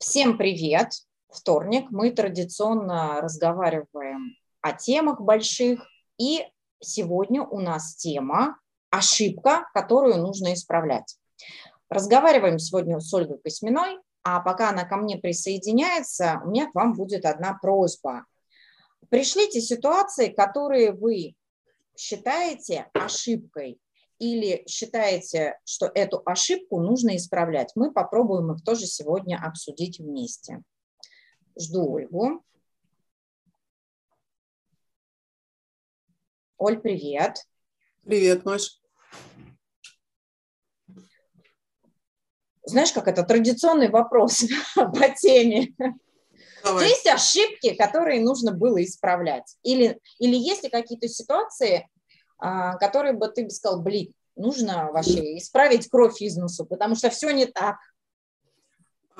Всем привет! Вторник. Мы традиционно разговариваем о темах больших. И сегодня у нас тема «Ошибка, которую нужно исправлять». Разговариваем сегодня с Ольгой Косьминой, а пока она ко мне присоединяется, у меня к вам будет одна просьба. Пришлите ситуации, которые вы считаете ошибкой или считаете, что эту ошибку нужно исправлять, мы попробуем их тоже сегодня обсудить вместе. Жду Ольгу. Оль, привет. Привет, Маш. Знаешь, как это традиционный вопрос по теме. Давай. Есть ошибки, которые нужно было исправлять? Или, или есть ли какие-то ситуации, которые бы ты бы сказал, блин, нужно вообще исправить кровь из носу, потому что все не так.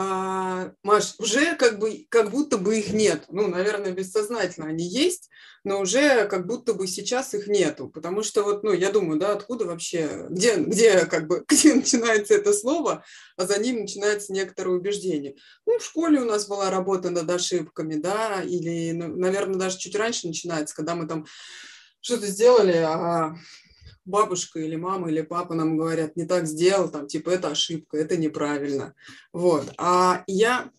А, Маш, уже как бы как будто бы их нет. Ну, наверное, бессознательно они есть, но уже как будто бы сейчас их нету. Потому что вот, ну, я думаю, да, откуда вообще, где, где как бы, где начинается это слово, а за ним начинается некоторое убеждение. Ну, в школе у нас была работа над ошибками, да, или, ну, наверное, даже чуть раньше начинается, когда мы там что-то сделали, а бабушка или мама или папа нам говорят, не так сделал, там, типа, это ошибка, это неправильно. Вот. А я,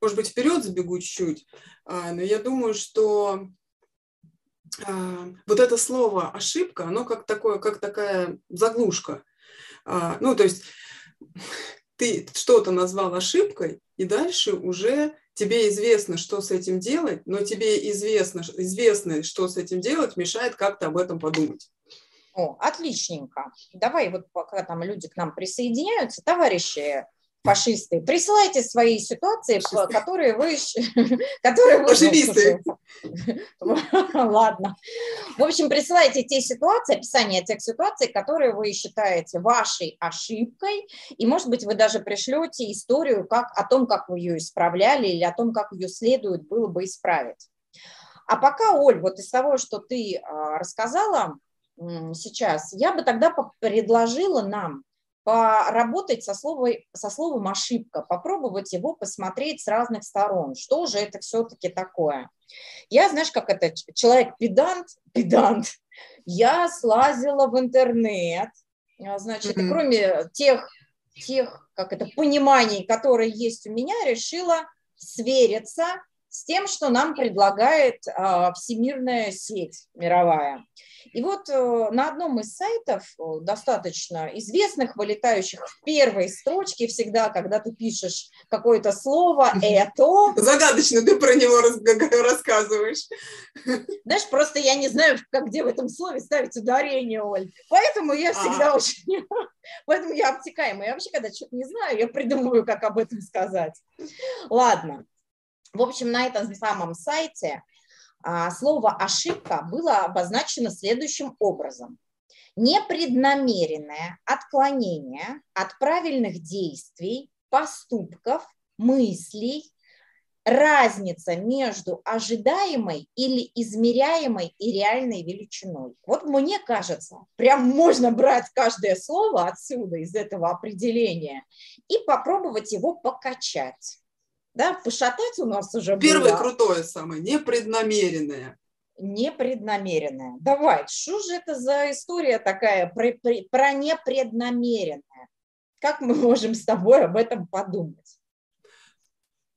может быть, вперед забегу чуть-чуть, а, но я думаю, что а, вот это слово ошибка, оно как такое, как такая заглушка. А, ну, то есть ты что-то назвал ошибкой, и дальше уже тебе известно, что с этим делать, но тебе известно, известно, что с этим делать, мешает как-то об этом подумать. О, отличненько. Давай вот пока там люди к нам присоединяются, товарищи фашисты, присылайте свои ситуации, фашисты. которые вы... Которые вы Фашисты. Ладно. В общем, присылайте те ситуации, описание тех ситуаций, которые вы считаете вашей ошибкой, и, может быть, вы даже пришлете историю как, о том, как вы ее исправляли, или о том, как ее следует было бы исправить. А пока, Оль, вот из того, что ты а, рассказала, сейчас, я бы тогда предложила нам поработать со, словом, со словом ошибка, попробовать его посмотреть с разных сторон. Что же это все-таки такое? Я, знаешь, как это, человек педант, я слазила в интернет, а, значит, mm-hmm. кроме тех, тех, как это, пониманий, которые есть у меня, решила свериться с тем, что нам предлагает а, всемирная сеть мировая. И вот э, на одном из сайтов, э, достаточно известных, вылетающих в первой строчке всегда, когда ты пишешь какое-то слово, это... Загадочно ты про него рассказываешь. Знаешь, просто я не знаю, как где в этом слове ставить ударение, Оль. Поэтому я всегда а. очень... Поэтому я обтекаемая. Я вообще, когда что-то не знаю, я придумываю, как об этом сказать. Ладно. В общем, на этом самом сайте слово «ошибка» было обозначено следующим образом. Непреднамеренное отклонение от правильных действий, поступков, мыслей, разница между ожидаемой или измеряемой и реальной величиной. Вот мне кажется, прям можно брать каждое слово отсюда, из этого определения, и попробовать его покачать да, пошатать у нас уже Первое было. крутое самое, непреднамеренное. Непреднамеренное. Давай, что же это за история такая про, про, непреднамеренное? Как мы можем с тобой об этом подумать?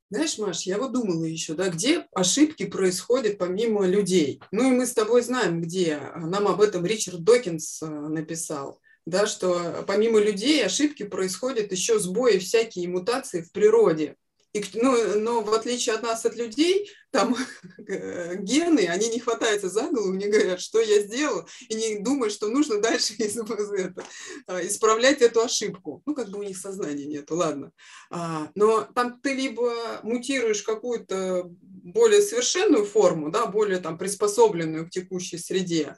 Знаешь, Маш, я вот думала еще, да, где ошибки происходят помимо людей. Ну и мы с тобой знаем, где. Нам об этом Ричард Докинс э, написал, да, что помимо людей ошибки происходят еще сбои всякие мутации в природе. И, ну, но в отличие от нас, от людей, там гены, они не хватаются за голову, не говорят, что я сделал, и не думают, что нужно дальше это, а, исправлять эту ошибку. Ну, как бы у них сознания нету, ладно. А, но там ты либо мутируешь какую-то более совершенную форму, да, более там приспособленную к текущей среде,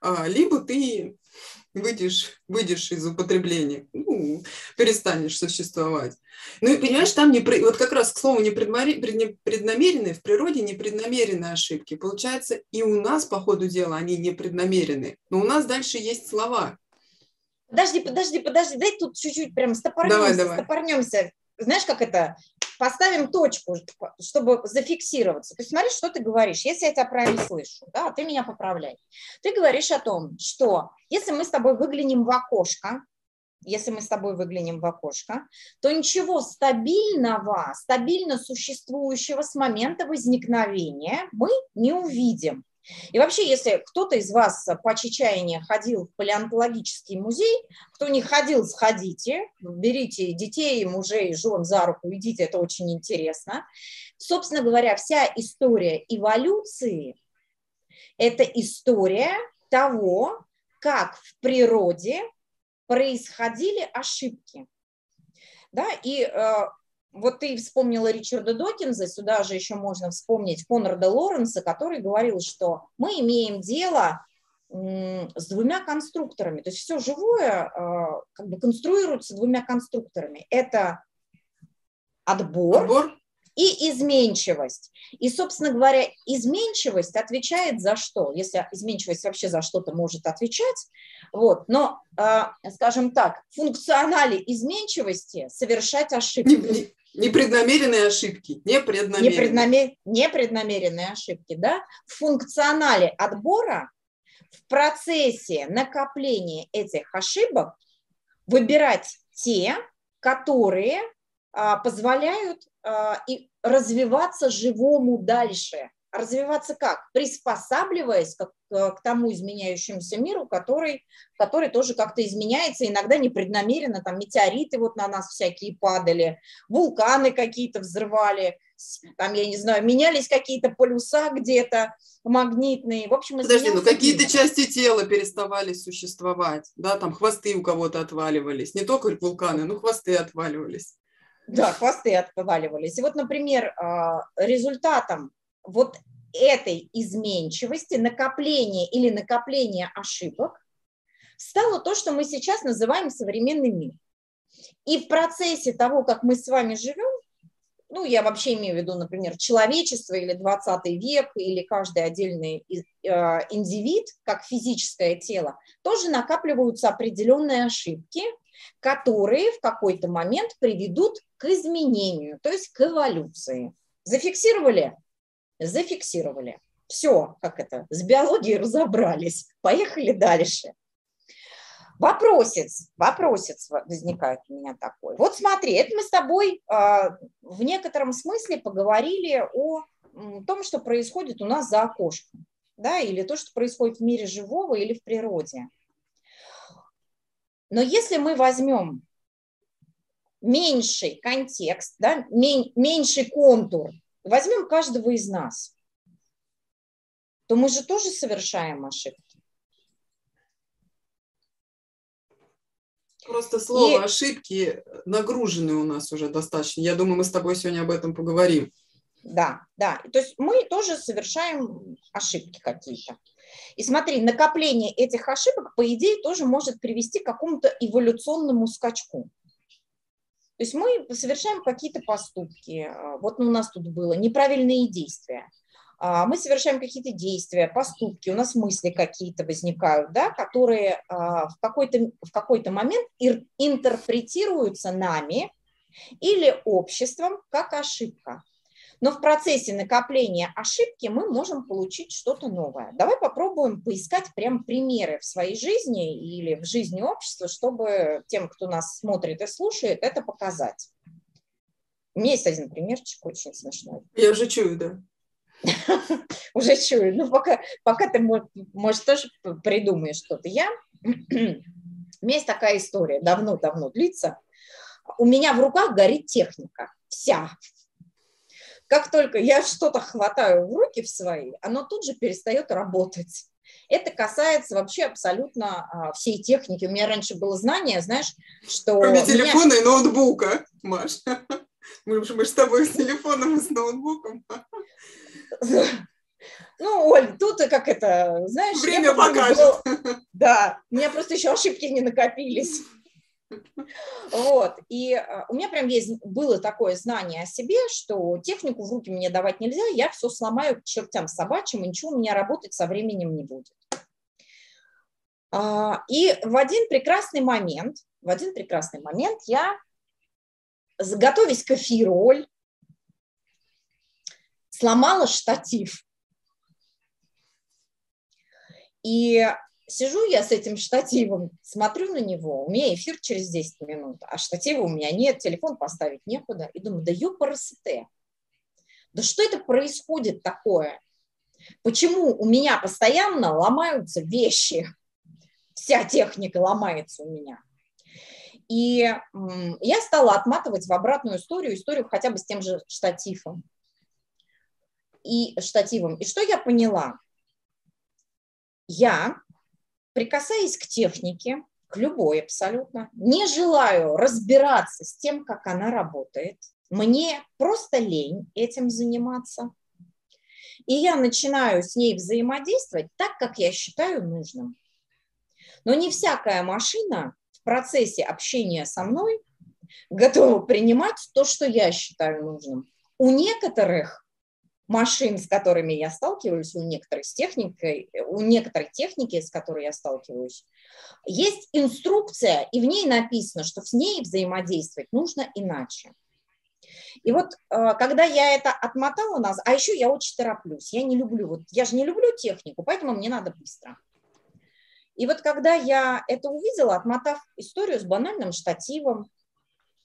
а, либо ты выйдешь, выйдешь из употребления, ну, перестанешь существовать. Ну и понимаешь, там не, вот как раз к слову непреднамеренные, в природе непреднамеренные ошибки. Получается, и у нас по ходу дела они непреднамеренные, но у нас дальше есть слова. Подожди, подожди, подожди, дай тут чуть-чуть прям стопорнемся, давай, давай. стопорнемся. знаешь, как это, поставим точку, чтобы зафиксироваться. То есть смотри, что ты говоришь. Если я тебя правильно слышу, да, ты меня поправляй. Ты говоришь о том, что если мы с тобой выглянем в окошко, если мы с тобой выглянем в окошко, то ничего стабильного, стабильно существующего с момента возникновения мы не увидим. И вообще, если кто-то из вас по чечаянию ходил в палеонтологический музей, кто не ходил, сходите, берите детей, мужей, жен за руку, идите, это очень интересно. Собственно говоря, вся история эволюции – это история того, как в природе происходили ошибки. Да, и э, вот ты вспомнила Ричарда Докинза, сюда же еще можно вспомнить Конрада Лоренса, который говорил, что мы имеем дело с двумя конструкторами. То есть все живое э, как бы конструируется двумя конструкторами. Это отбор, отбор и изменчивость. И, собственно говоря, изменчивость отвечает за что? Если изменчивость вообще за что-то может отвечать, вот, но, э, скажем так, функционале изменчивости совершать ошибки. Непреднамеренные ошибки. Непреднамеренные. Непреднамер... Непреднамеренные ошибки, да. В функционале отбора, в процессе накопления этих ошибок выбирать те, которые а, позволяют а, и развиваться живому дальше. Развиваться как? Приспосабливаясь к, к тому изменяющемуся миру, который, который тоже как-то изменяется, иногда непреднамеренно, там метеориты вот на нас всякие падали, вулканы какие-то взрывали, там, я не знаю, менялись какие-то полюса где-то магнитные. В общем, Подожди, ну какие-то части тела переставали существовать, да, там хвосты у кого-то отваливались, не только вулканы, но хвосты отваливались. Да, хвосты отваливались. И вот, например, а, результатом вот этой изменчивости, накопления или накопления ошибок стало то, что мы сейчас называем современный мир. И в процессе того, как мы с вами живем, ну, я вообще имею в виду, например, человечество или 20 век, или каждый отдельный а, индивид, как физическое тело, тоже накапливаются определенные ошибки, которые в какой-то момент приведут к изменению, то есть к эволюции. Зафиксировали? Зафиксировали. Все, как это, с биологией разобрались. Поехали дальше. Вопросец, вопросец возникает у меня такой. Вот смотри, это мы с тобой э, в некотором смысле поговорили о том, что происходит у нас за окошком, да, или то, что происходит в мире живого или в природе. Но если мы возьмем меньший контекст, да, меньший контур, возьмем каждого из нас, то мы же тоже совершаем ошибки. Просто слово и... ошибки нагружены у нас уже достаточно. Я думаю, мы с тобой сегодня об этом поговорим. Да, да. То есть мы тоже совершаем ошибки какие-то. И смотри, накопление этих ошибок, по идее, тоже может привести к какому-то эволюционному скачку. То есть мы совершаем какие-то поступки. Вот у нас тут было неправильные действия. А, мы совершаем какие-то действия, поступки, у нас мысли какие-то возникают, да, которые а, в какой-то, в какой-то момент интерпретируются нами или обществом как ошибка. Но в процессе накопления ошибки мы можем получить что-то новое. Давай попробуем поискать прям примеры в своей жизни или в жизни общества, чтобы тем, кто нас смотрит и слушает, это показать. У меня есть один примерчик очень смешной. Я уже чую, да. Уже чую. Ну, пока, пока ты, может, тоже придумаешь что-то. Я... У меня есть такая история, давно-давно длится. У меня в руках горит техника. Вся, как только я что-то хватаю в руки в свои, оно тут же перестает работать. Это касается вообще абсолютно а, всей техники. У меня раньше было знание, знаешь, что... Кроме телефона меня... и ноутбука, Маш. Мы, мы с тобой с телефоном и с ноутбуком. Ну, Оль, тут как это, знаешь... Время покажет. Было... Да, у меня просто еще ошибки не накопились. Вот. И а, у меня прям есть, было такое знание о себе, что технику в руки мне давать нельзя, я все сломаю к чертям собачьим, и ничего у меня работать со временем не будет. А, и в один прекрасный момент, в один прекрасный момент я готовясь к эфироль, сломала штатив. И сижу я с этим штативом, смотрю на него, у меня эфир через 10 минут, а штатива у меня нет, телефон поставить некуда. И думаю, да ёпарасете, да что это происходит такое? Почему у меня постоянно ломаются вещи? Вся техника ломается у меня. И я стала отматывать в обратную историю, историю хотя бы с тем же штативом. И штативом. И что я поняла? Я, прикасаясь к технике, к любой абсолютно, не желаю разбираться с тем, как она работает. Мне просто лень этим заниматься. И я начинаю с ней взаимодействовать так, как я считаю нужным. Но не всякая машина в процессе общения со мной готова принимать то, что я считаю нужным. У некоторых машин, с которыми я сталкиваюсь, у некоторых с техникой, у некоторой техники, с которой я сталкиваюсь, есть инструкция, и в ней написано, что с ней взаимодействовать нужно иначе. И вот э, когда я это отмотала назад, а еще я очень тороплюсь, я не люблю, вот я же не люблю технику, поэтому мне надо быстро. И вот когда я это увидела, отмотав историю с банальным штативом,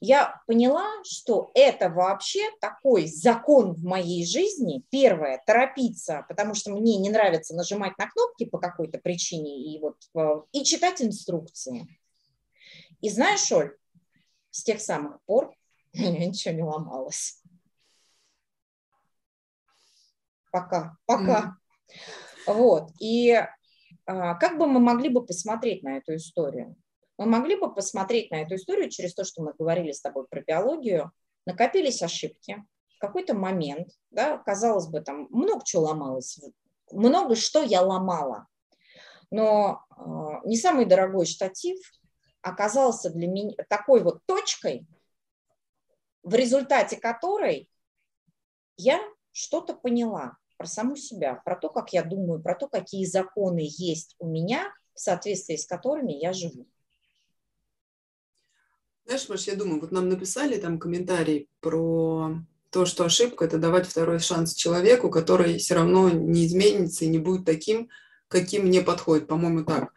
я поняла, что это вообще такой закон в моей жизни. Первое, торопиться, потому что мне не нравится нажимать на кнопки по какой-то причине и, вот, э, и читать инструкции. И знаешь, Оль, с тех самых пор у меня ничего не ломалось. Пока, пока. Mm. Вот. И а, как бы мы могли бы посмотреть на эту историю? Мы могли бы посмотреть на эту историю через то, что мы говорили с тобой про биологию. Накопились ошибки. В какой-то момент, да, казалось бы, там много чего ломалось, много что я ломала. Но э, не самый дорогой штатив оказался для меня такой вот точкой, в результате которой я что-то поняла про саму себя, про то, как я думаю, про то, какие законы есть у меня, в соответствии с которыми я живу. Знаешь, Маш, я думаю, вот нам написали там комментарий про то, что ошибка – это давать второй шанс человеку, который все равно не изменится и не будет таким, каким мне подходит, по-моему, так.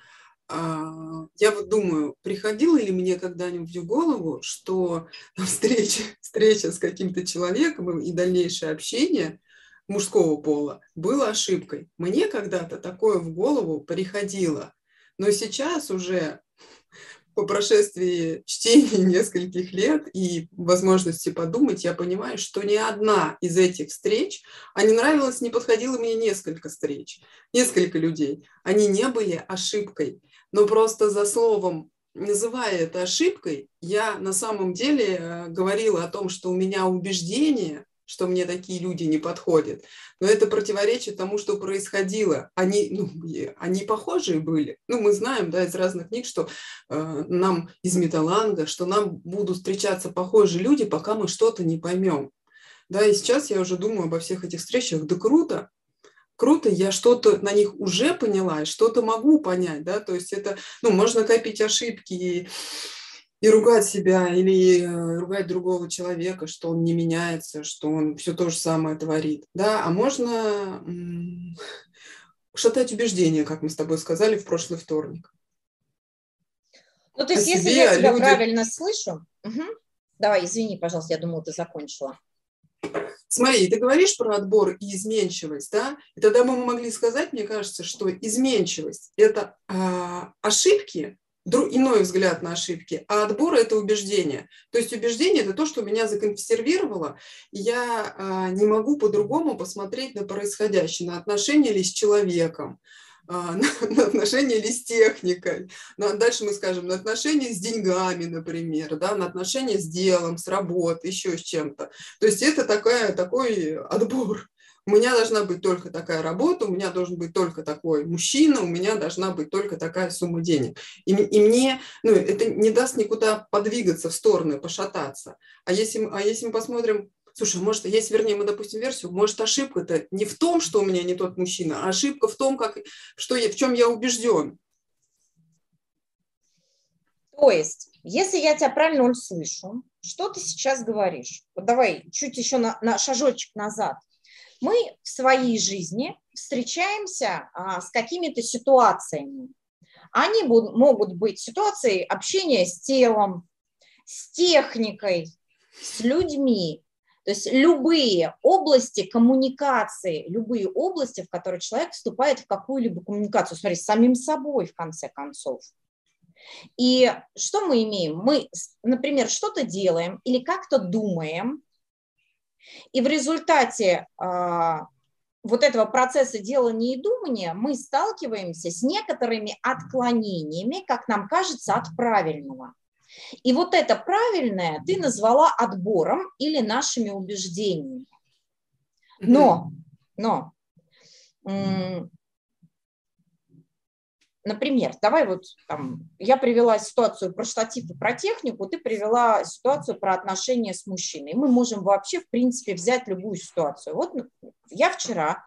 А, я вот думаю, приходило ли мне когда-нибудь в голову, что встреча, встреча с каким-то человеком и дальнейшее общение мужского пола было ошибкой. Мне когда-то такое в голову приходило. Но сейчас уже по прошествии чтения нескольких лет и возможности подумать, я понимаю, что ни одна из этих встреч, а не нравилось, не подходило мне несколько встреч, несколько людей, они не были ошибкой. Но просто за словом, называя это ошибкой, я на самом деле э, говорила о том, что у меня убеждение, что мне такие люди не подходят. Но это противоречит тому, что происходило. Они, ну, они похожие были. Ну, мы знаем, да, из разных книг, что э, нам из металланга, что нам будут встречаться похожие люди, пока мы что-то не поймем. Да, и сейчас я уже думаю обо всех этих встречах. Да круто, круто, я что-то на них уже поняла, что-то могу понять, да, то есть это, ну, можно копить ошибки и, и ругать себя, или э, ругать другого человека, что он не меняется, что он все то же самое творит, да, а можно м- шатать убеждения, как мы с тобой сказали в прошлый вторник. Ну, то есть, если себе, я тебя люди... правильно слышу, угу. давай, извини, пожалуйста, я думала, ты закончила. Смотри, ты говоришь про отбор и изменчивость, да? И тогда мы могли сказать, мне кажется, что изменчивость – это э, ошибки, иной взгляд на ошибки, а отбор – это убеждение. То есть убеждение – это то, что меня законсервировало, и я э, не могу по-другому посмотреть на происходящее, на отношения ли с человеком, а, на, на отношения ли с техникой, на, дальше мы скажем, на отношения с деньгами, например, да, на отношения с делом, с работой, еще с чем-то. То есть это такая, такой отбор. У меня должна быть только такая работа, у меня должен быть только такой мужчина, у меня должна быть только такая сумма денег. И, и мне ну, это не даст никуда подвигаться в стороны, пошататься. А если, а если мы посмотрим Слушай, может, есть, вернее, мы допустим версию, может, ошибка-то не в том, что у меня не тот мужчина, а ошибка в том, как, что я, в чем я убежден. То есть, если я тебя правильно услышу, что ты сейчас говоришь? Вот давай чуть еще на, на шажочек назад. Мы в своей жизни встречаемся а, с какими-то ситуациями. Они могут быть ситуации общения с телом, с техникой, с людьми. То есть любые области коммуникации, любые области, в которые человек вступает в какую-либо коммуникацию, смотри, с самим собой, в конце концов. И что мы имеем? Мы, например, что-то делаем или как-то думаем, и в результате э, вот этого процесса делания и думания мы сталкиваемся с некоторыми отклонениями, как нам кажется, от правильного. И вот это правильное ты назвала отбором или нашими убеждениями. Но, но, например, давай вот там, я привела ситуацию про штатив и про технику, ты привела ситуацию про отношения с мужчиной. Мы можем вообще, в принципе, взять любую ситуацию. Вот я вчера,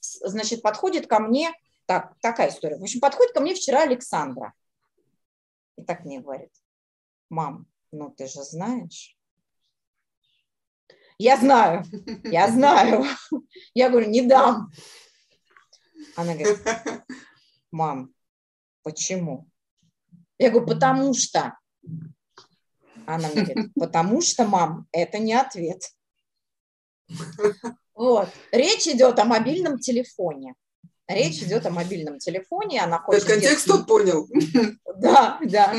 значит, подходит ко мне, так, такая история. В общем, подходит ко мне вчера Александра. И так мне говорит, мам, ну ты же знаешь. Я знаю, я знаю. Я говорю, не дам. Она говорит, мам, почему? Я говорю, потому что. Она мне говорит, потому что, мам, это не ответ. Вот. Речь идет о мобильном телефоне. Речь идет о мобильном телефоне, она хочет... Контекст тут понял. Да, да.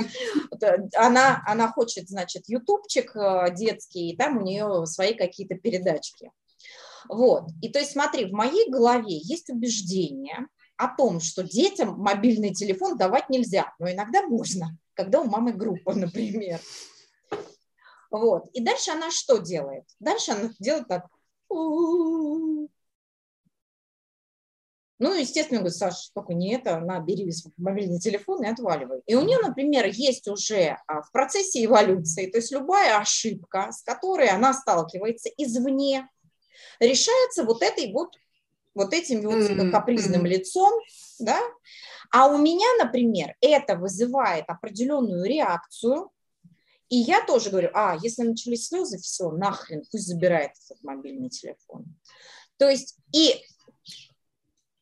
Она, она хочет, значит, ютубчик э, детский, и там у нее свои какие-то передачки. Вот. И то есть смотри, в моей голове есть убеждение о том, что детям мобильный телефон давать нельзя, но иногда можно, когда у мамы группа, например. Вот. И дальше она что делает? Дальше она делает так. Ну, естественно, говорю, Саша, только не это, на, бери мобильный телефон и отваливай. И у нее, например, есть уже а, в процессе эволюции, то есть любая ошибка, с которой она сталкивается извне, решается вот этой вот, вот этим вот капризным лицом, да, а у меня, например, это вызывает определенную реакцию, и я тоже говорю, а, если начались слезы, все, нахрен, пусть забирает этот мобильный телефон. То есть и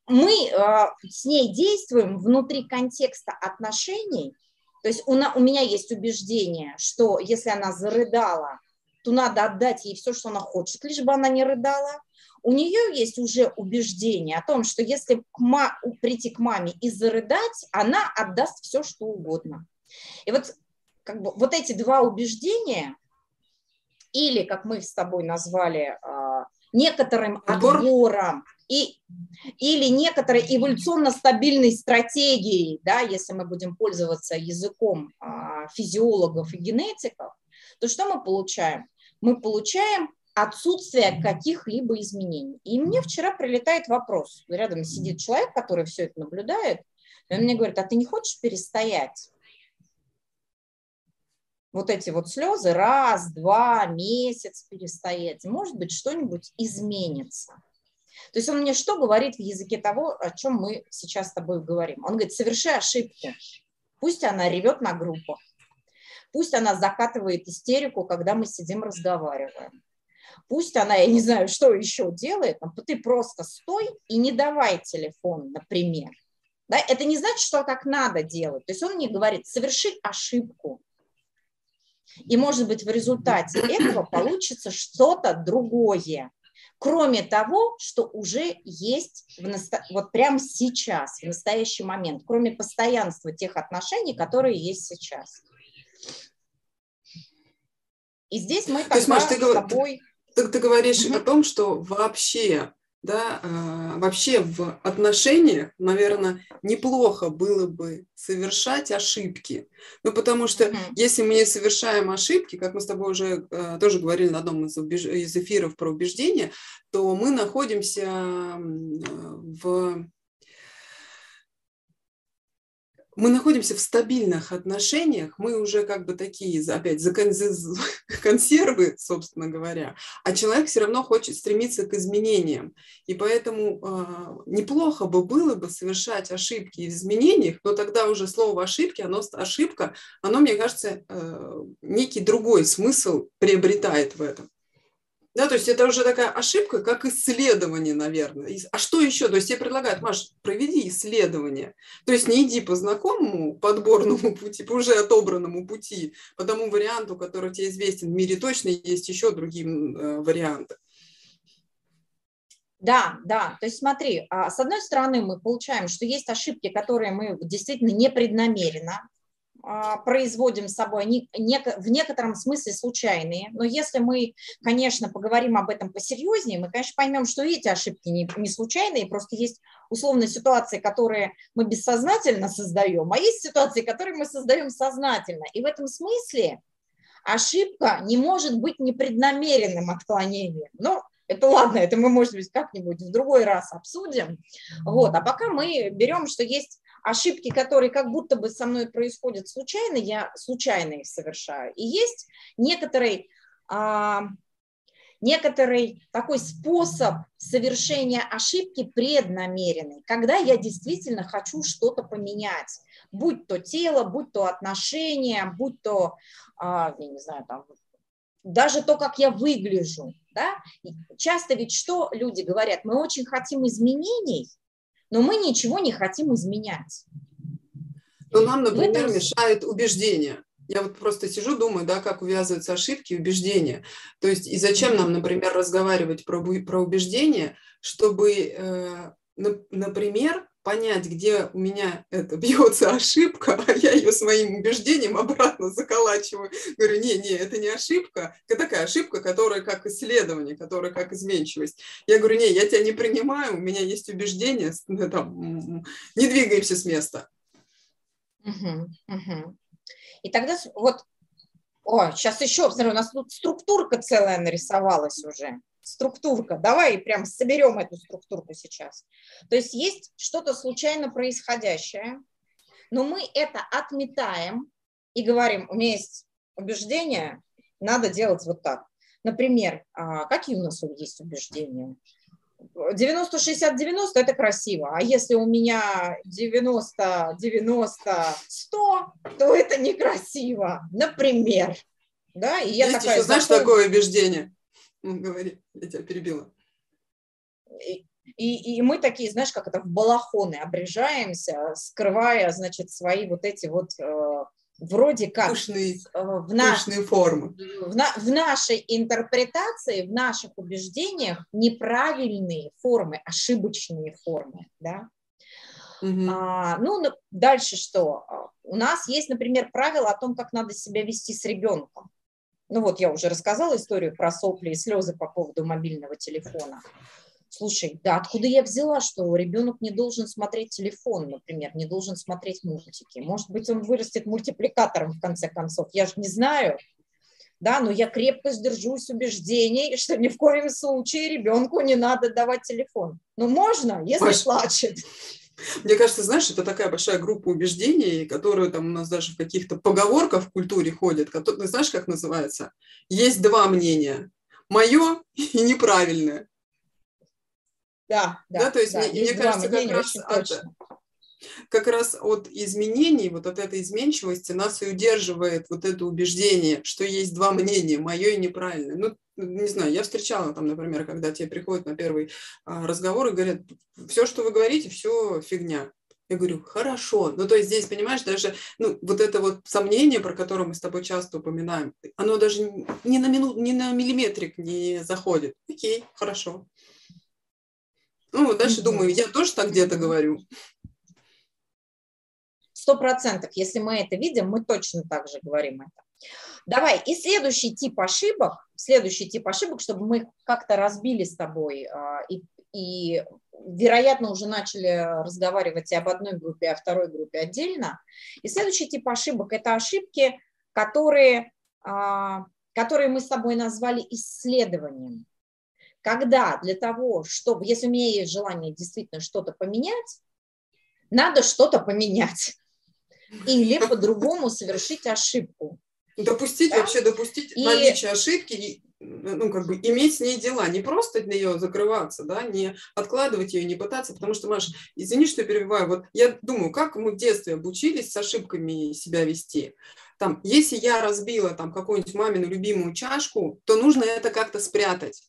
мы а, с ней действуем внутри контекста отношений. То есть у, на, у меня есть убеждение, что если она зарыдала, то надо отдать ей все, что она хочет, лишь бы она не рыдала. У нее есть уже убеждение о том, что если к ма, прийти к маме и зарыдать, она отдаст все, что угодно. И вот, как бы, вот эти два убеждения, или, как мы с тобой назвали, а, некоторым Отбор. отбором и, или некоторой эволюционно стабильной стратегией, да, если мы будем пользоваться языком а, физиологов и генетиков, то что мы получаем? Мы получаем отсутствие каких-либо изменений. И мне вчера прилетает вопрос. Рядом сидит человек, который все это наблюдает, и он мне говорит, а ты не хочешь перестоять? вот эти вот слезы раз, два, месяц перестоять, может быть, что-нибудь изменится. То есть он мне что говорит в языке того, о чем мы сейчас с тобой говорим? Он говорит, соверши ошибку. Пусть она ревет на группах, пусть она закатывает истерику, когда мы сидим разговариваем. Пусть она, я не знаю, что еще делает, но ты просто стой и не давай телефон, например. Да, это не значит, что так надо делать. То есть он мне говорит, соверши ошибку. И, может быть, в результате этого получится что-то другое кроме того, что уже есть в насто... вот прямо сейчас, в настоящий момент, кроме постоянства тех отношений, которые есть сейчас. И здесь мы тогда есть, Маш, ты, с тобой... Ты, ты говоришь угу. о том, что вообще да, а, вообще в отношениях, наверное, неплохо было бы совершать ошибки. Ну, потому что mm-hmm. если мы не совершаем ошибки, как мы с тобой уже а, тоже говорили на одном из, убеж... из эфиров про убеждения, то мы находимся в мы находимся в стабильных отношениях, мы уже как бы такие, опять, за консервы, собственно говоря, а человек все равно хочет стремиться к изменениям. И поэтому э, неплохо бы было бы совершать ошибки в изменениях, но тогда уже слово ошибки, оно, ошибка, оно, мне кажется, э, некий другой смысл приобретает в этом. Да, то есть это уже такая ошибка, как исследование, наверное. А что еще? То есть тебе предлагают, Маш, проведи исследование. То есть не иди по знакомому подборному пути, по уже отобранному пути, по тому варианту, который тебе известен. В мире точно есть еще другие э, варианты. Да, да, то есть смотри, а, с одной стороны мы получаем, что есть ошибки, которые мы действительно непреднамеренно производим с собой, они в некотором смысле случайные. Но если мы, конечно, поговорим об этом посерьезнее, мы, конечно, поймем, что эти ошибки не, не случайные, просто есть условные ситуации, которые мы бессознательно создаем, а есть ситуации, которые мы создаем сознательно. И в этом смысле ошибка не может быть непреднамеренным отклонением. Но это ладно, это мы, может быть, как-нибудь в другой раз обсудим. Вот. А пока мы берем, что есть ошибки, которые как будто бы со мной происходят случайно, я случайно их совершаю. И есть некоторый, а, некоторый такой способ совершения ошибки преднамеренный, когда я действительно хочу что-то поменять, будь то тело, будь то отношения, будь то, а, я не знаю, там, даже то, как я выгляжу. Да? Часто ведь что люди говорят? Мы очень хотим изменений, но мы ничего не хотим изменять. Но нам, например, этом... мешает убеждение. Я вот просто сижу, думаю, да, как увязываются ошибки и убеждения. То есть и зачем нам, например, разговаривать про, про убеждения, чтобы, э, например, понять, где у меня это бьется ошибка, а я ее своим убеждением обратно заколачиваю. Говорю, не, не, это не ошибка, это такая ошибка, которая как исследование, которая как изменчивость. Я говорю, не, я тебя не принимаю, у меня есть убеждение, там, не двигаемся с места. И тогда вот, о, сейчас еще, смотри, у нас тут структурка целая нарисовалась уже структурка. Давай прям соберем эту структурку сейчас. То есть есть что-то случайно происходящее, но мы это отметаем и говорим, у меня есть убеждение, надо делать вот так. Например, а, какие у нас есть убеждения? 90, 60, 90 это красиво, а если у меня 90, 90, 100, то это некрасиво, например. Да, и я Есть такая, еще, знаешь, такое убеждение? Ну, говори, я тебя перебила. И, и, и мы такие, знаешь, как это в балахоны обрежаемся, скрывая, значит, свои вот эти вот э, вроде как пышные, э, в, на, пышные формы. В, на, в нашей интерпретации, в наших убеждениях неправильные формы, ошибочные формы, да. Угу. А, ну, дальше что? У нас есть, например, правило о том, как надо себя вести с ребенком. Ну вот я уже рассказала историю про сопли и слезы по поводу мобильного телефона. Слушай, да откуда я взяла, что ребенок не должен смотреть телефон, например, не должен смотреть мультики? Может быть, он вырастет мультипликатором в конце концов, я же не знаю. Да, но я крепко сдержусь убеждений, что ни в коем случае ребенку не надо давать телефон. Ну, можно, если Маш, плачет. Мне кажется, знаешь, это такая большая группа убеждений, которые там у нас даже в каких-то поговорках в культуре ходят, которые, знаешь, как называется? Есть два мнения. Мое и неправильное. Да, да, да то есть да, мне, мне кажется, как раз это, как раз от изменений, вот от этой изменчивости нас и удерживает вот это убеждение, что есть два мнения, мое и неправильное. Ну, не знаю, я встречала там, например, когда тебе приходят на первый а, разговор и говорят, все, что вы говорите, все фигня. Я говорю, хорошо. Ну, то есть здесь, понимаешь, даже ну, вот это вот сомнение, про которое мы с тобой часто упоминаем, оно даже ни на, минут, ни на миллиметрик не заходит. Окей, хорошо. Ну, дальше думаю, я тоже так где-то говорю. Сто процентов. Если мы это видим, мы точно так же говорим это. Давай, и следующий тип ошибок, следующий тип ошибок, чтобы мы как-то разбили с тобой а, и, и, вероятно, уже начали разговаривать и об одной группе, и о второй группе отдельно. И следующий тип ошибок – это ошибки, которые, а, которые мы с тобой назвали исследованием. Когда для того, чтобы, если у меня есть желание действительно что-то поменять, надо что-то поменять. Или по-другому совершить ошибку. Допустить, да? вообще допустить и... наличие ошибки, ну, как бы иметь с ней дела, не просто для нее закрываться, да, не откладывать ее, не пытаться, потому что, Маш, извини, что я перебиваю, вот я думаю, как мы в детстве обучились с ошибками себя вести. Там, если я разбила там какую-нибудь мамину любимую чашку, то нужно это как-то спрятать.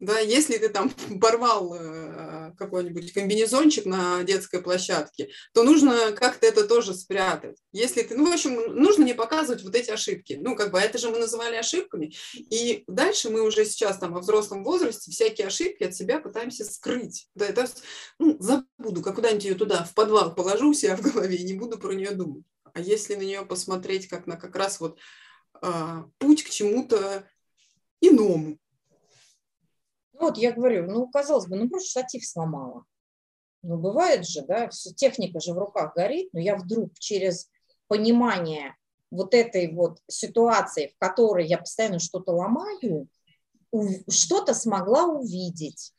Да, если ты там порвал э, какой-нибудь комбинезончик на детской площадке, то нужно как-то это тоже спрятать. Если ты, ну, в общем, нужно не показывать вот эти ошибки. Ну, как бы, это же мы называли ошибками. И дальше мы уже сейчас там во взрослом возрасте всякие ошибки от себя пытаемся скрыть. Да, это, ну, забуду, как куда-нибудь ее туда в подвал положу себя в голове и не буду про нее думать. А если на нее посмотреть как на как раз вот а, путь к чему-то иному, вот я говорю, ну, казалось бы, ну, просто штатив сломала. Ну, бывает же, да, все, техника же в руках горит, но я вдруг через понимание вот этой вот ситуации, в которой я постоянно что-то ломаю, что-то смогла увидеть.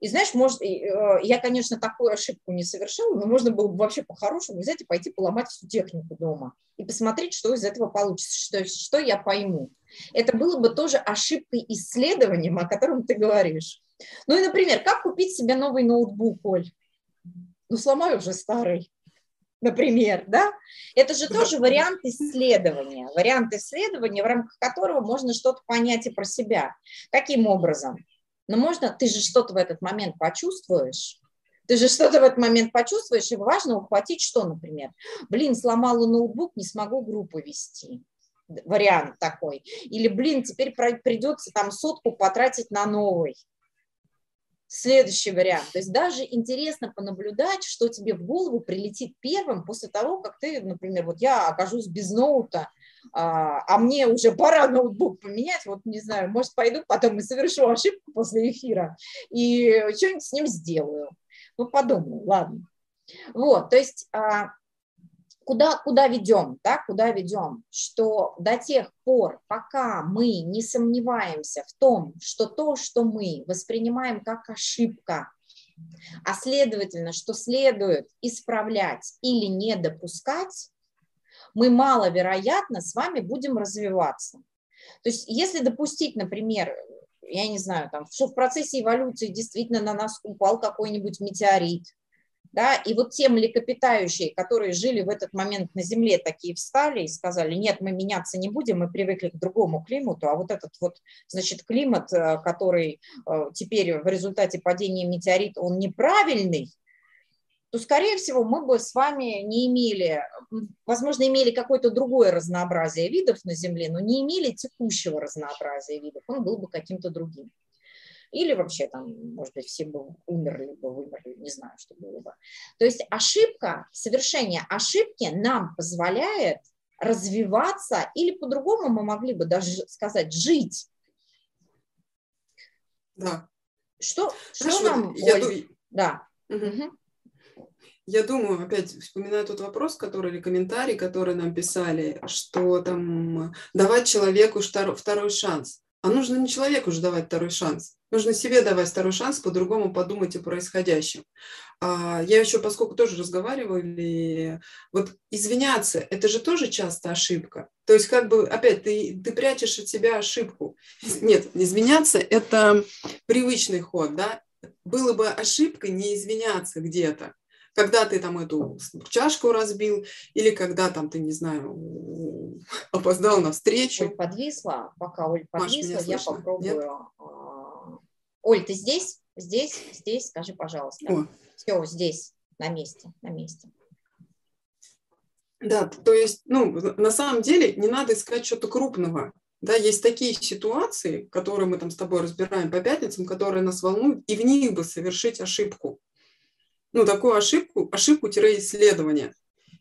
И знаешь, может, э, я, конечно, такую ошибку не совершила, но можно было бы вообще по-хорошему взять и пойти поломать всю технику дома и посмотреть, что из этого получится, что, что я пойму. Это было бы тоже ошибкой исследованием, о котором ты говоришь. Ну и, например, как купить себе новый ноутбук, Оль? Ну, сломай уже старый например, да, это же тоже вариант исследования, вариант исследования, в рамках которого можно что-то понять и про себя. Каким образом? Но можно, ты же что-то в этот момент почувствуешь, ты же что-то в этот момент почувствуешь, и важно ухватить что, например? Блин, сломала ноутбук, не смогу группу вести. Вариант такой. Или, блин, теперь придется там сотку потратить на новый. Следующий вариант. То есть даже интересно понаблюдать, что тебе в голову прилетит первым после того, как ты, например, вот я окажусь без ноута, а, а мне уже пора ноутбук поменять, вот не знаю, может пойду потом и совершу ошибку после эфира и что-нибудь с ним сделаю. Ну, подумаю, ладно. Вот, то есть а, куда, куда ведем, да, куда ведем, что до тех пор, пока мы не сомневаемся в том, что то, что мы воспринимаем как ошибка, а следовательно, что следует исправлять или не допускать, мы маловероятно с вами будем развиваться. То есть если допустить, например, я не знаю, там, что в процессе эволюции действительно на нас упал какой-нибудь метеорит, да, и вот те млекопитающие, которые жили в этот момент на Земле, такие встали и сказали, нет, мы меняться не будем, мы привыкли к другому климату, а вот этот вот, значит, климат, э, который э, теперь в результате падения метеорита, он неправильный, то, скорее всего, мы бы с вами не имели, возможно, имели какое-то другое разнообразие видов на Земле, но не имели текущего разнообразия видов, он был бы каким-то другим. Или вообще там, может быть, все бы умерли бы, вымерли, не знаю, что было бы. То есть ошибка, совершение ошибки нам позволяет развиваться, или по-другому мы могли бы даже сказать, жить. Да. Что, что нам, я Оль? Да. Угу. Я думаю, опять вспоминаю тот вопрос, который или комментарий, который нам писали, что там давать человеку второй шанс. А нужно не человеку же давать второй шанс. Нужно себе давать второй шанс, по-другому подумать о происходящем. А, я еще, поскольку тоже разговариваю, вот извиняться, это же тоже часто ошибка. То есть, как бы, опять, ты, ты прячешь от себя ошибку. Нет, извиняться – это привычный ход, да. Было бы ошибкой не извиняться где-то когда ты там эту чашку разбил, или когда там ты, не знаю, опоздал на встречу. Оль подвисла, пока Оль подвисла, Маш, я слышно? попробую. Нет? А, Оль, ты здесь? Здесь? Здесь? Скажи, пожалуйста. О. Все, здесь, на месте, на месте. Да, то есть, ну, на самом деле не надо искать что-то крупного. Да, есть такие ситуации, которые мы там с тобой разбираем по пятницам, которые нас волнуют, и в них бы совершить ошибку ну, такую ошибку, ошибку-исследование.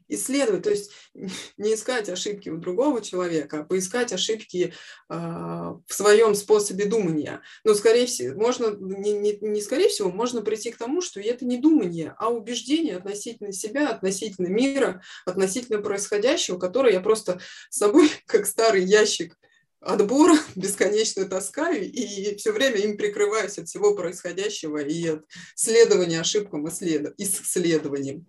Исследовать, то есть не искать ошибки у другого человека, а поискать ошибки э, в своем способе думания. Но, скорее всего, можно, не, не, не скорее всего, можно прийти к тому, что это не думание, а убеждение относительно себя, относительно мира, относительно происходящего, которое я просто с собой, как старый ящик отбора бесконечно таскаю и все время им прикрываюсь от всего происходящего и от следования ошибкам исследованием.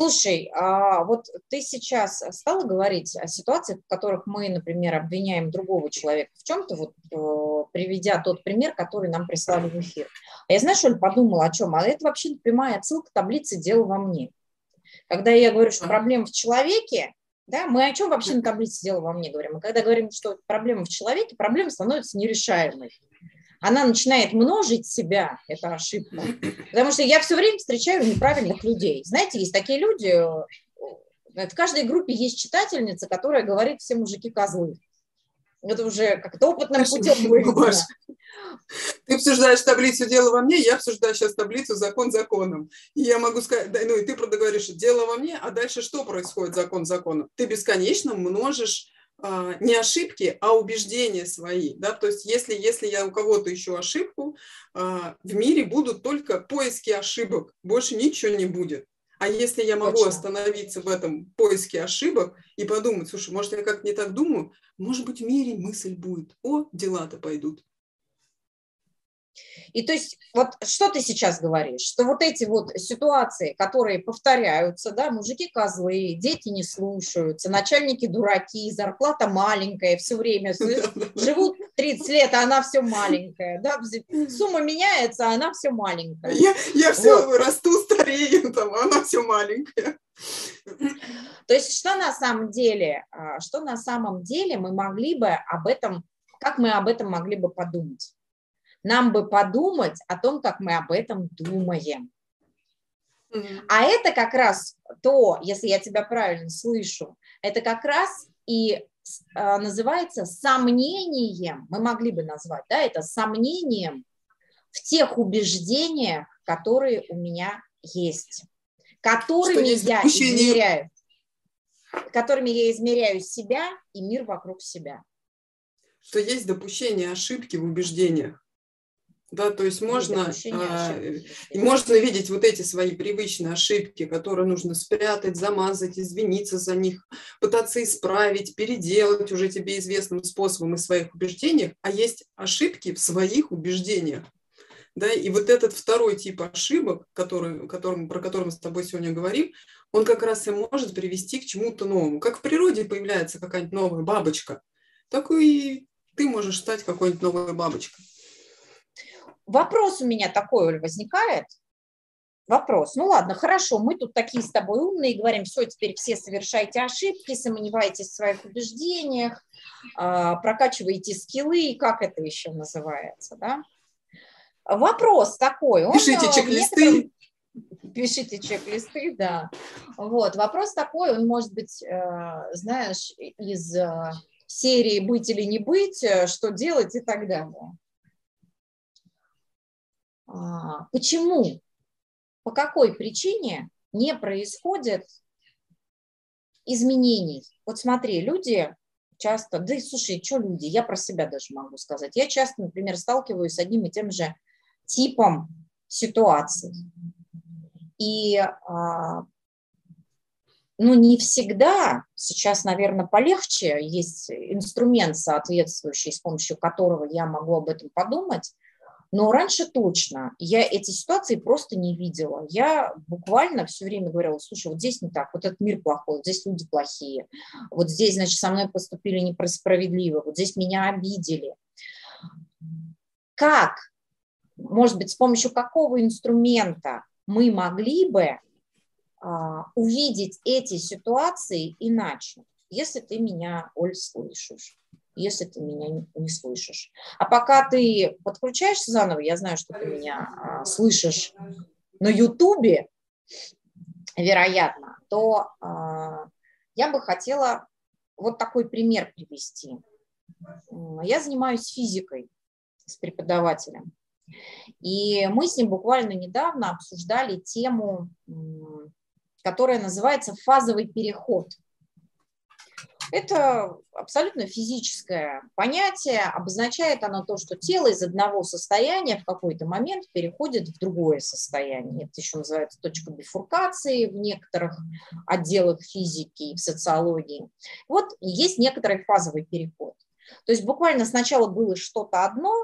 Слушай, а вот ты сейчас стала говорить о ситуациях, в которых мы, например, обвиняем другого человека в чем-то, вот э, приведя тот пример, который нам прислали в эфир. А я, знаешь, Оль, подумала о чем? А это вообще прямая отсылка к таблице «Дело во мне». Когда я говорю, что проблема в человеке, да, мы о чем вообще на таблице «Дело во мне» говорим? Мы когда говорим, что проблема в человеке, проблема становится нерешаемой она начинает множить себя, это ошибка. Потому что я все время встречаю неправильных людей. Знаете, есть такие люди, э, в каждой группе есть читательница, которая говорит, все мужики козлы. Это уже как-то опытным путем выведено. Ты обсуждаешь таблицу «Дело во мне», я обсуждаю сейчас таблицу «Закон законом». И я могу сказать, ну и ты говоришь «Дело во мне», а дальше что происходит «Закон законом»? Ты бесконечно множишь а, не ошибки, а убеждения свои. Да? То есть если, если я у кого-то ищу ошибку, а, в мире будут только поиски ошибок, больше ничего не будет. А если я могу Точно. остановиться в этом поиске ошибок и подумать, слушай, может, я как-то не так думаю, может быть, в мире мысль будет, о, дела-то пойдут. И то есть вот что ты сейчас говоришь, что вот эти вот ситуации, которые повторяются, да, мужики козлы, дети не слушаются, начальники дураки, зарплата маленькая, все время живут 30 лет, а она все маленькая, да, сумма меняется, а она все маленькая. Я, я все вот. расту, старею, там, она все маленькая. То есть что на самом деле, а, что на самом деле мы могли бы об этом, как мы об этом могли бы подумать? Нам бы подумать о том, как мы об этом думаем. А это как раз то, если я тебя правильно слышу, это как раз и а, называется сомнением, мы могли бы назвать, да, это сомнением в тех убеждениях, которые у меня есть, которыми я измеряю, которыми я измеряю себя и мир вокруг себя. Что есть допущение ошибки в убеждениях. Да, то есть можно, а, можно видеть вот эти свои привычные ошибки, которые нужно спрятать, замазать, извиниться за них, пытаться исправить, переделать уже тебе известным способом из своих убеждениях, а есть ошибки в своих убеждениях. Да, и вот этот второй тип ошибок, который, которым, про который мы с тобой сегодня говорим, он как раз и может привести к чему-то новому. Как в природе появляется какая-нибудь новая бабочка, так и ты можешь стать какой-нибудь новой бабочкой. Вопрос у меня такой, возникает. Вопрос. Ну ладно, хорошо, мы тут такие с тобой умные, говорим, все, теперь все совершайте ошибки, сомневайтесь в своих убеждениях, а, прокачиваете скиллы, как это еще называется, да? Вопрос такой. Он Пишите э, чек-листы. Некоторым... Пишите чек-листы, да. Вот, вопрос такой, он может быть, э, знаешь, из э, серии «Быть или не быть», «Что делать» и так далее. А, почему, по какой причине не происходит изменений. Вот смотри, люди часто, да и слушай, что люди, я про себя даже могу сказать. Я часто, например, сталкиваюсь с одним и тем же типом ситуаций. И а, ну, не всегда, сейчас, наверное, полегче, есть инструмент соответствующий, с помощью которого я могу об этом подумать, но раньше точно я эти ситуации просто не видела. Я буквально все время говорила, слушай, вот здесь не так, вот этот мир плохой, вот здесь люди плохие, вот здесь, значит, со мной поступили несправедливо, вот здесь меня обидели. Как, может быть, с помощью какого инструмента мы могли бы а, увидеть эти ситуации иначе, если ты меня, Оль, слышишь? Если ты меня не слышишь. А пока ты подключаешься заново, я знаю, что ты меня а, слышишь на Ютубе, вероятно, то а, я бы хотела вот такой пример привести. Я занимаюсь физикой с преподавателем. И мы с ним буквально недавно обсуждали тему, которая называется фазовый переход – это абсолютно физическое понятие, обозначает оно то, что тело из одного состояния в какой-то момент переходит в другое состояние. Это еще называется точка бифуркации в некоторых отделах физики и в социологии. Вот есть некоторый фазовый переход. То есть буквально сначала было что-то одно,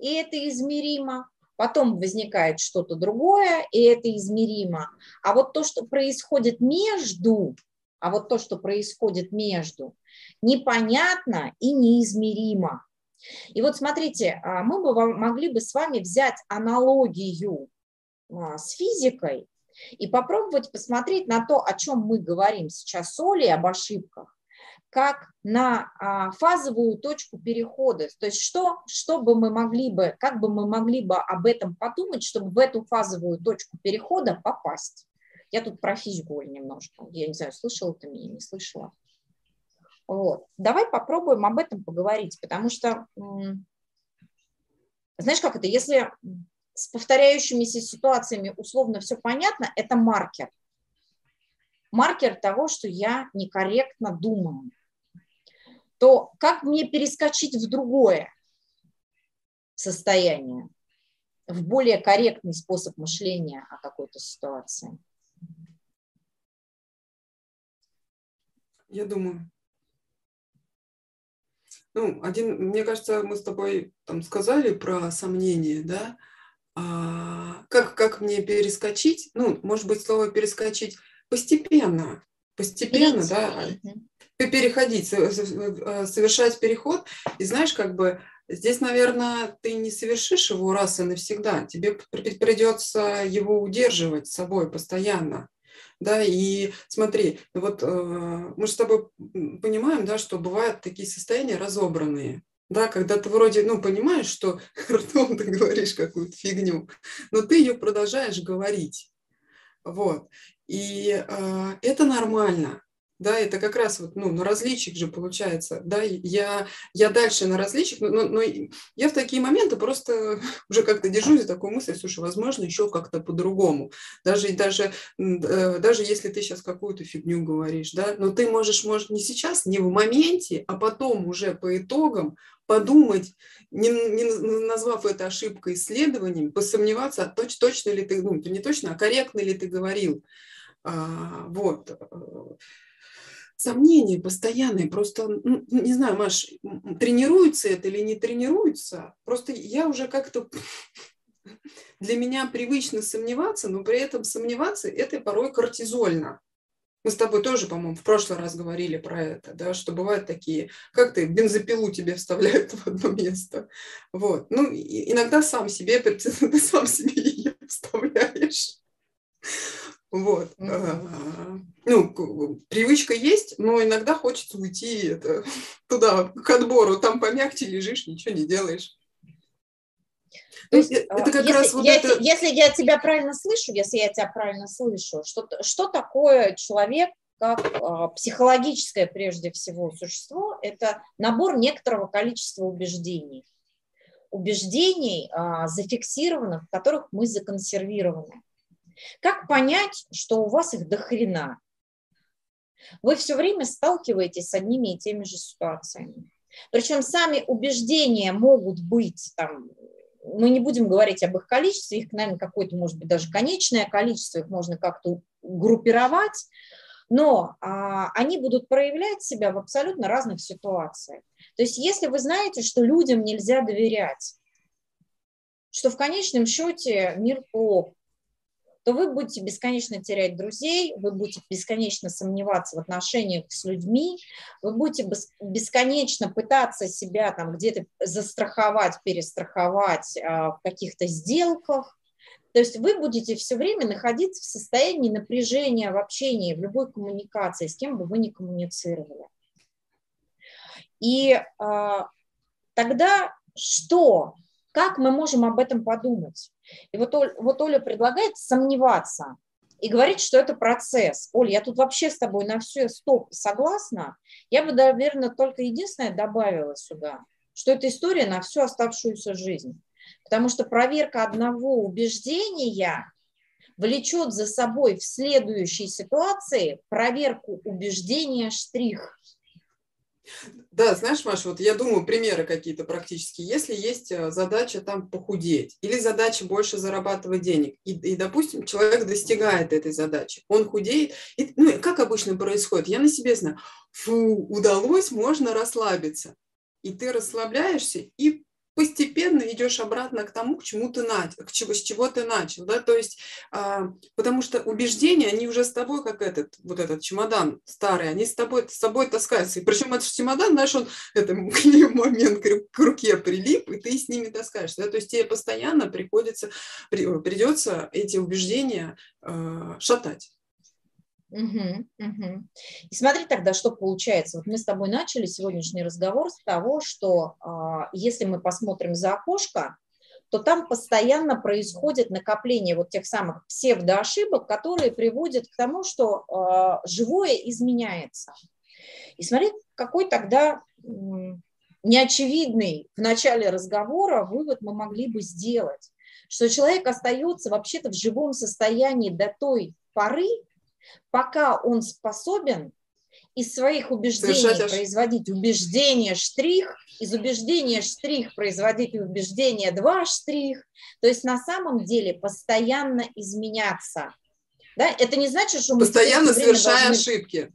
и это измеримо, потом возникает что-то другое, и это измеримо. А вот то, что происходит между, а вот то, что происходит между, непонятно и неизмеримо. И вот смотрите, а, мы бы могли бы с вами взять аналогию а, с физикой и попробовать посмотреть на то, о чем мы говорим сейчас с Олей, об ошибках, как на а, фазовую точку перехода. То есть что, что бы мы могли бы, как бы мы могли бы об этом подумать, чтобы в эту фазовую точку перехода попасть. Я тут про физику немножко. Я не знаю, слышала ты меня, не слышала. Вот. Давай попробуем об этом поговорить, потому что, знаешь, как это, если с повторяющимися ситуациями условно все понятно, это маркер. Маркер того, что я некорректно думаю. То как мне перескочить в другое состояние, в более корректный способ мышления о какой-то ситуации? Я думаю, ну, один, мне кажется, мы с тобой там сказали про сомнения, да, а, как, как мне перескочить, ну, может быть, слово перескочить постепенно, постепенно, да, переходить, совершать переход, и знаешь, как бы здесь, наверное, ты не совершишь его раз и навсегда, тебе придется его удерживать с собой постоянно, да, и смотри, вот э, мы же с тобой понимаем, да, что бывают такие состояния разобранные, да, когда ты вроде, ну, понимаешь, что ртом ты говоришь какую-то фигню, но ты ее продолжаешь говорить, вот, и э, это нормально, да, это как раз вот, ну, на различиях же получается, да, я, я дальше на различиях, но, но, но я в такие моменты просто уже как-то держу за такую мысль, слушай, возможно, еще как-то по-другому, даже, даже, э, даже если ты сейчас какую-то фигню говоришь, да, но ты можешь, может, не сейчас, не в моменте, а потом уже по итогам подумать, не, не назвав это ошибкой исследованием, посомневаться, а точ, точно ли ты, ну, не точно, а корректно ли ты говорил, а, вот, сомнения постоянные, просто, ну, не знаю, Маш, тренируется это или не тренируется, просто я уже как-то, для меня привычно сомневаться, но при этом сомневаться это порой кортизольно. Мы с тобой тоже, по-моему, в прошлый раз говорили про это, да, что бывают такие, как ты, бензопилу тебе вставляют в одно место. Вот. Ну, иногда сам себе, ты сам себе ее вставляешь. Вот. Mm-hmm. Ну, привычка есть, но иногда хочется уйти это, туда, к отбору. Там помягче лежишь, ничего не делаешь. То есть, это а, как если, раз вот я, это... если я тебя правильно слышу, если я тебя правильно слышу, что, что такое человек как э, психологическое прежде всего существо? Это набор некоторого количества убеждений. Убеждений, э, зафиксированных, в которых мы законсервированы. Как понять, что у вас их до хрена? Вы все время сталкиваетесь с одними и теми же ситуациями. Причем сами убеждения могут быть там, мы не будем говорить об их количестве, их, наверное, какое-то, может быть, даже конечное количество, их можно как-то группировать, но а, они будут проявлять себя в абсолютно разных ситуациях. То есть если вы знаете, что людям нельзя доверять, что в конечном счете мир плох, то вы будете бесконечно терять друзей, вы будете бесконечно сомневаться в отношениях с людьми, вы будете бесконечно пытаться себя там где-то застраховать, перестраховать а, в каких-то сделках. То есть вы будете все время находиться в состоянии напряжения в общении, в любой коммуникации, с кем бы вы ни коммуницировали. И а, тогда что? Как мы можем об этом подумать? И вот, вот Оля предлагает сомневаться и говорить, что это процесс. Оля, я тут вообще с тобой на все стоп согласна. Я бы, наверное, только единственное добавила сюда, что это история на всю оставшуюся жизнь. Потому что проверка одного убеждения влечет за собой в следующей ситуации проверку убеждения штрих. Да, знаешь, Маша, вот я думаю, примеры какие-то практически. Если есть э, задача там похудеть или задача больше зарабатывать денег, и, и допустим, человек достигает этой задачи, он худеет, и, ну, как обычно происходит, я на себе знаю, фу, удалось, можно расслабиться. И ты расслабляешься и постепенно идешь обратно к тому, к чему ты начал, к чего, с чего ты начал, да, то есть, а, потому что убеждения, они уже с тобой, как этот, вот этот чемодан старый, они с тобой, с собой таскаются, и причем этот чемодан, знаешь, он, это момент к руке прилип, и ты с ними таскаешься, да, то есть тебе постоянно приходится, придется эти убеждения э, шатать. Угу, угу. И смотри тогда, что получается. Вот мы с тобой начали сегодняшний разговор с того, что э, если мы посмотрим за окошко, то там постоянно происходит накопление вот тех самых псевдоошибок, которые приводят к тому, что э, живое изменяется. И смотри, какой тогда э, неочевидный в начале разговора вывод мы могли бы сделать, что человек остается вообще-то в живом состоянии до той поры, пока он способен из своих убеждений Совершать... производить убеждение штрих, из убеждения штрих производить убеждение два штрих, то есть на самом деле постоянно изменяться. Да? Это не значит, что мы постоянно совершая должны... ошибки.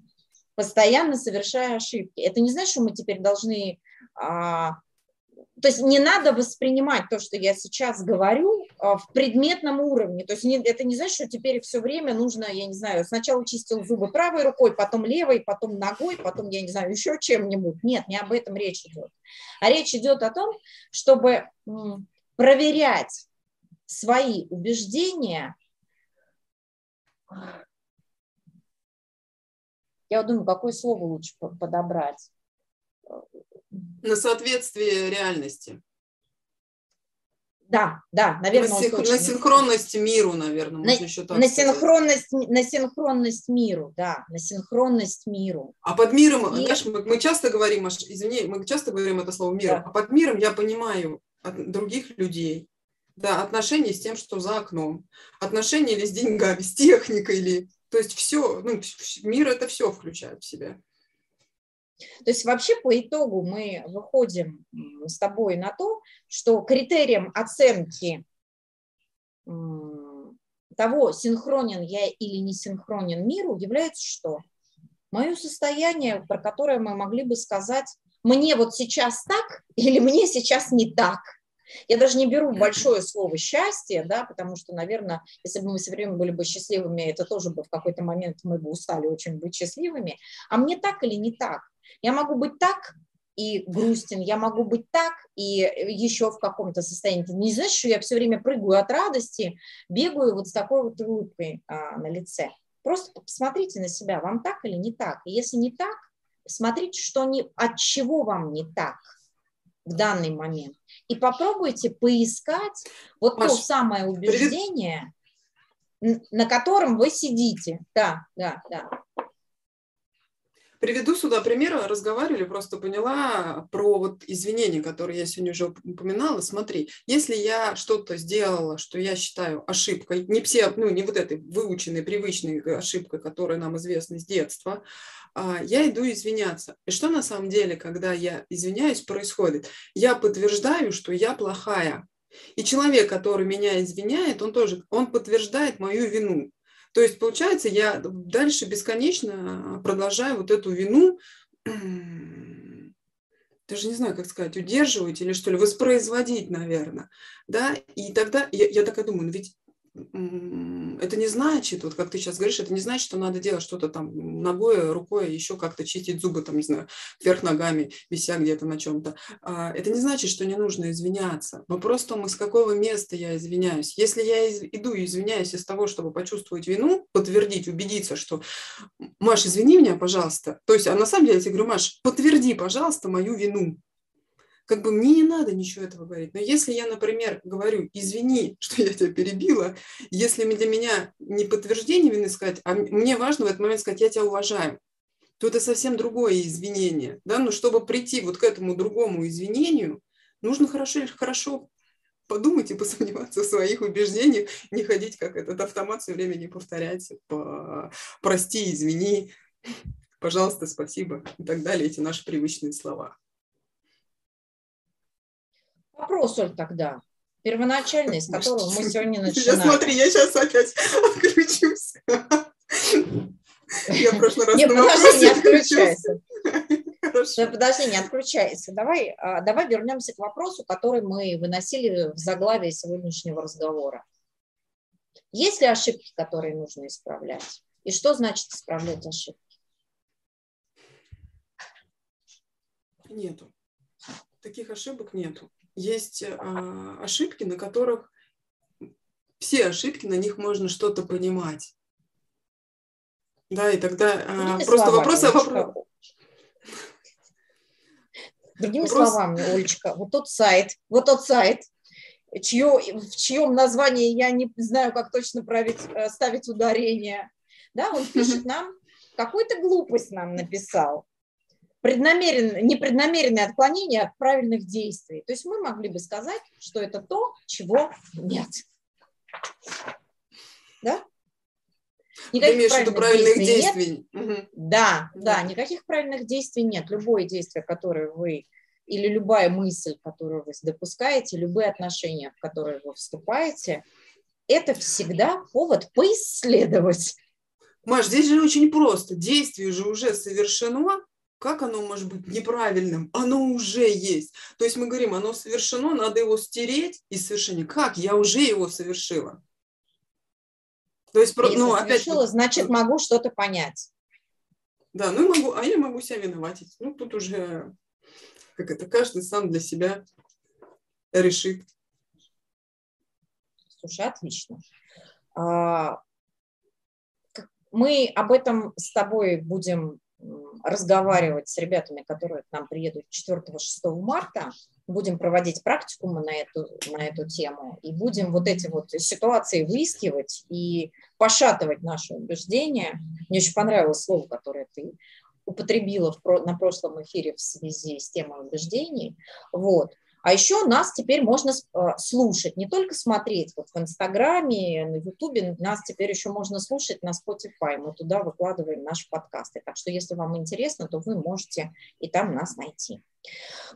Постоянно совершая ошибки. Это не значит, что мы теперь должны а, то есть не надо воспринимать то, что я сейчас говорю, в предметном уровне. То есть это не значит, что теперь все время нужно, я не знаю, сначала чистил зубы правой рукой, потом левой, потом ногой, потом, я не знаю, еще чем-нибудь. Нет, не об этом речь идет. А речь идет о том, чтобы проверять свои убеждения. Я вот думаю, какое слово лучше подобрать на соответствие реальности. Да, да, наверное, на, синх... на синхронность миру, наверное, на, еще так на синхронность, на синхронность миру, да, на синхронность миру. А под миром, И... знаешь, мы, мы часто говорим, извини, мы часто говорим это слово мир, да. а под миром я понимаю от других людей, да, отношения с тем, что за окном, отношения или с деньгами, с техникой или, то есть все, ну, мир это все включает в себя. То есть вообще по итогу мы выходим с тобой на то, что критерием оценки того, синхронен я или не синхронен миру, является что? Мое состояние, про которое мы могли бы сказать, мне вот сейчас так или мне сейчас не так. Я даже не беру большое слово счастье, да, потому что, наверное, если бы мы все время были бы счастливыми, это тоже бы в какой-то момент мы бы устали очень быть счастливыми. А мне так или не так? Я могу быть так и грустен, я могу быть так и еще в каком-то состоянии. Не значит, что я все время прыгаю от радости, бегаю вот с такой вот улыбкой а, на лице. Просто посмотрите на себя, вам так или не так. И если не так, смотрите, что не, от чего вам не так в данный момент. И попробуйте поискать вот Маш, то самое убеждение, привет. на котором вы сидите. Да, да, да. Приведу сюда пример. Разговаривали, просто поняла про вот извинения, которые я сегодня уже упоминала. Смотри, если я что-то сделала, что я считаю ошибкой, не все, ну не вот этой выученной, привычной ошибкой, которая нам известна с детства, а, я иду извиняться. И что на самом деле, когда я извиняюсь, происходит? Я подтверждаю, что я плохая. И человек, который меня извиняет, он тоже, он подтверждает мою вину. То есть, получается, я дальше бесконечно продолжаю вот эту вину, даже не знаю, как сказать, удерживать или что ли, воспроизводить, наверное. Да? И тогда я, я такая думаю, ну ведь это не значит, вот как ты сейчас говоришь, это не значит, что надо делать что-то там ногой, рукой, еще как-то чистить зубы, там, не знаю, вверх ногами, вися где-то на чем-то. А, это не значит, что не нужно извиняться. Вопрос в том, из какого места я извиняюсь. Если я иду и извиняюсь из того, чтобы почувствовать вину, подтвердить, убедиться, что Маш, извини меня, пожалуйста. То есть, а на самом деле я тебе говорю, Маш, подтверди, пожалуйста, мою вину как бы мне не надо ничего этого говорить. Но если я, например, говорю, извини, что я тебя перебила, если для меня не подтверждение вины сказать, а мне важно в этот момент сказать, я тебя уважаю, то это совсем другое извинение. Да? Но чтобы прийти вот к этому другому извинению, нужно хорошо, хорошо подумать и посомневаться в своих убеждениях, не ходить как этот автомат все время не повторять, по, прости, извини, пожалуйста, спасибо и так далее, эти наши привычные слова. Вопрос, Оль, тогда, первоначальный, с которого мы сегодня начинаем. Я смотри, я сейчас опять отключусь. Я в прошлый раз Нет, подожди, не отключайся. Хорошо. Подожди, не отключайся. Давай, а, давай вернемся к вопросу, который мы выносили в заглавие сегодняшнего разговора. Есть ли ошибки, которые нужно исправлять? И что значит исправлять ошибки? Нету. Таких ошибок нету. Есть э, ошибки, на которых все ошибки, на них можно что-то понимать. Да, и тогда э, просто словами, вопрос о вопросе. Другими вопрос... словами, Олечка, вот тот сайт, вот тот сайт, чье, в чьем названии я не знаю, как точно править, э, ставить ударение, да, он пишет нам, какую-то глупость нам написал, преднамерен, непреднамеренное отклонение от правильных действий. То есть мы могли бы сказать, что это то, чего нет. Да? Никаких правильных, правильных действий, действий. нет. Угу. Да, да, никаких правильных действий нет. Любое действие, которое вы или любая мысль, которую вы допускаете, любые отношения, в которые вы вступаете, это всегда повод поисследовать. Маш, здесь же очень просто. Действие же уже совершено. Как оно может быть неправильным? Оно уже есть. То есть мы говорим, оно совершено, надо его стереть из совершения. Как? Я уже его совершила. То есть, Если ну, опять... значит, могу что-то понять. Да, ну могу, а я могу себя виноватить. Ну, тут уже, как это, каждый сам для себя решит. Слушай, отлично. А, мы об этом с тобой будем разговаривать с ребятами, которые к нам приедут 4-6 марта будем проводить практикумы на эту, на эту тему и будем вот эти вот ситуации выискивать и пошатывать наши убеждения. Мне очень понравилось слово, которое ты употребила в, на прошлом эфире в связи с темой убеждений. Вот. А еще нас теперь можно а, слушать, не только смотреть вот в Инстаграме, на Ютубе, нас теперь еще можно слушать на Spotify. Мы туда выкладываем наши подкасты. Так что, если вам интересно, то вы можете и там нас найти.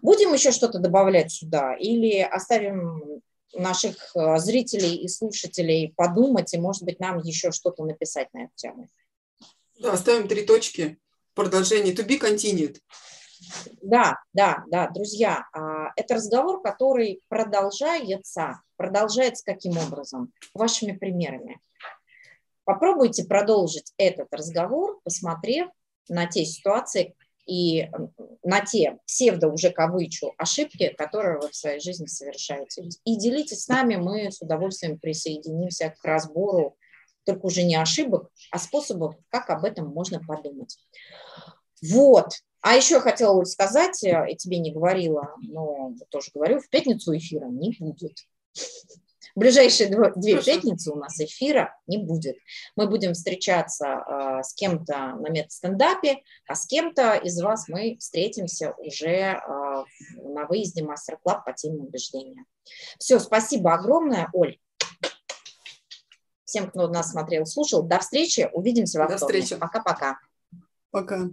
Будем еще что-то добавлять сюда или оставим наших а, зрителей и слушателей подумать, и, может быть, нам еще что-то написать на эту тему? Да, ставим три точки. Продолжение. To be continued. Да, да, да, друзья, а, это разговор, который продолжается. Продолжается каким образом? Вашими примерами. Попробуйте продолжить этот разговор, посмотрев на те ситуации и на те псевдо уже кавычу ошибки, которые вы в своей жизни совершаете. И делитесь с нами, мы с удовольствием присоединимся к разбору только уже не ошибок, а способов, как об этом можно подумать. Вот, а еще хотела сказать, я э, тебе не говорила, но тоже говорю, в пятницу эфира не будет. В ближайшие две пятницы у нас эфира не будет. Мы будем встречаться э, с кем-то на метастендапе, а с кем-то из вас мы встретимся уже э, на выезде мастер-клаб по теме убеждения. Все, спасибо огромное, Оль. Всем, кто нас смотрел, слушал. До встречи. Увидимся во вторник. Пока-пока. Пока. -пока. Пока.